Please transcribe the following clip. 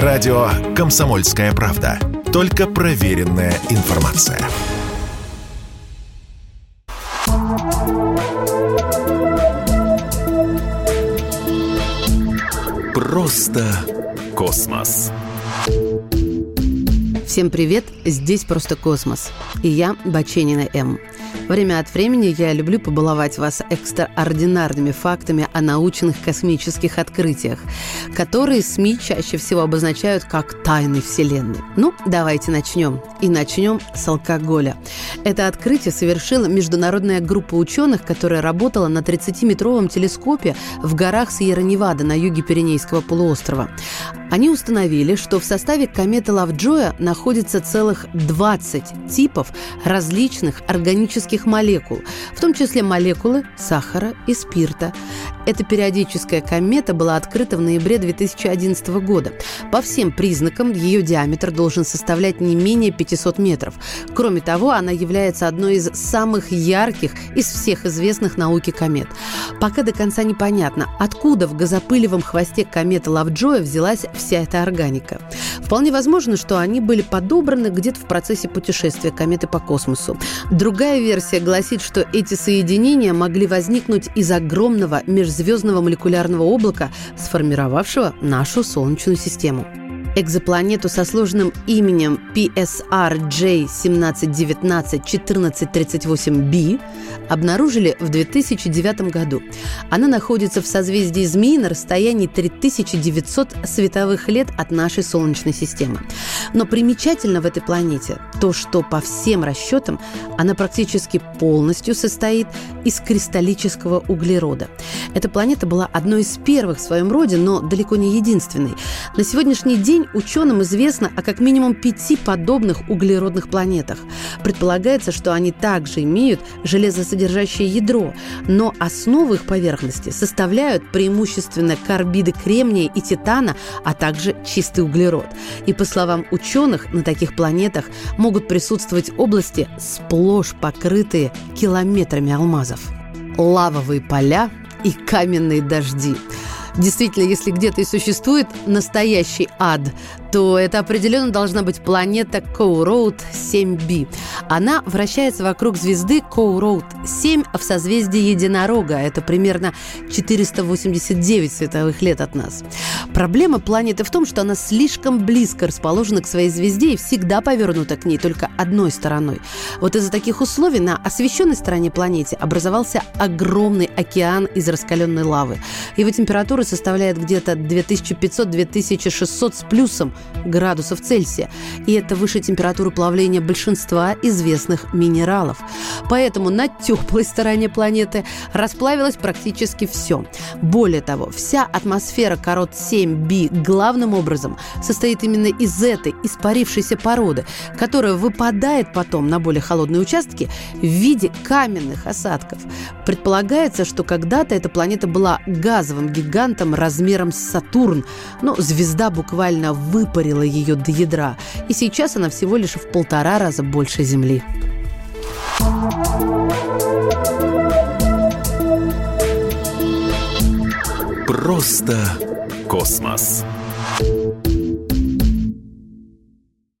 Радио «Комсомольская правда». Только проверенная информация. Просто космос. Всем привет, здесь «Просто космос». И я, Баченина М. Время от времени я люблю побаловать вас экстраординарными фактами о научных космических открытиях, которые СМИ чаще всего обозначают как «тайны Вселенной». Ну, давайте начнем. И начнем с алкоголя. Это открытие совершила международная группа ученых, которая работала на 30-метровом телескопе в горах Сьерра-Невада на юге Пиренейского полуострова. Они установили, что в составе кометы Лавджоя находится целых 20 типов различных органических молекул, в том числе молекулы сахара и спирта. Эта периодическая комета была открыта в ноябре 2011 года. По всем признакам ее диаметр должен составлять не менее 500 метров. Кроме того, она является одной из самых ярких из всех известных науке комет. Пока до конца непонятно, откуда в газопылевом хвосте кометы Лавджоя взялась вся эта органика. Вполне возможно, что они были подобраны где-то в процессе путешествия кометы по космосу. Другая версия гласит, что эти соединения могли возникнуть из огромного межзвездного звездного молекулярного облака, сформировавшего нашу Солнечную систему. Экзопланету со сложным именем PSR-J1719-1438b обнаружили в 2009 году. Она находится в созвездии Змеи на расстоянии 3900 световых лет от нашей Солнечной системы. Но примечательно в этой планете то, что по всем расчетам она практически полностью состоит из кристаллического углерода. Эта планета была одной из первых в своем роде, но далеко не единственной. На сегодняшний день ученым известно о как минимум пяти подобных углеродных планетах. Предполагается, что они также имеют железосодержащее ядро, но основу их поверхности составляют преимущественно карбиды кремния и титана, а также чистый углерод. И по словам ученых, на таких планетах могут присутствовать области, сплошь покрытые километрами алмазов. Лавовые поля и каменные дожди – Действительно, если где-то и существует настоящий ад, то это определенно должна быть планета Коуроуд 7b. Она вращается вокруг звезды Коуроуд 7 в созвездии Единорога. Это примерно 489 световых лет от нас. Проблема планеты в том, что она слишком близко расположена к своей звезде и всегда повернута к ней только одной стороной. Вот из-за таких условий на освещенной стороне планеты образовался огромный океан из раскаленной лавы. Его температура составляет где-то 2500-2600 с плюсом градусов Цельсия, и это выше температуры плавления большинства известных минералов. Поэтому на теплой стороне планеты расплавилось практически все. Более того, вся атмосфера корот 7b главным образом состоит именно из этой испарившейся породы, которая выпадает потом на более холодные участки в виде каменных осадков. Предполагается, что когда-то эта планета была газовым гигантом размером с Сатурн, но звезда буквально выпарила ее до ядра, и сейчас она всего лишь в полтора раза больше Земли. Просто космос.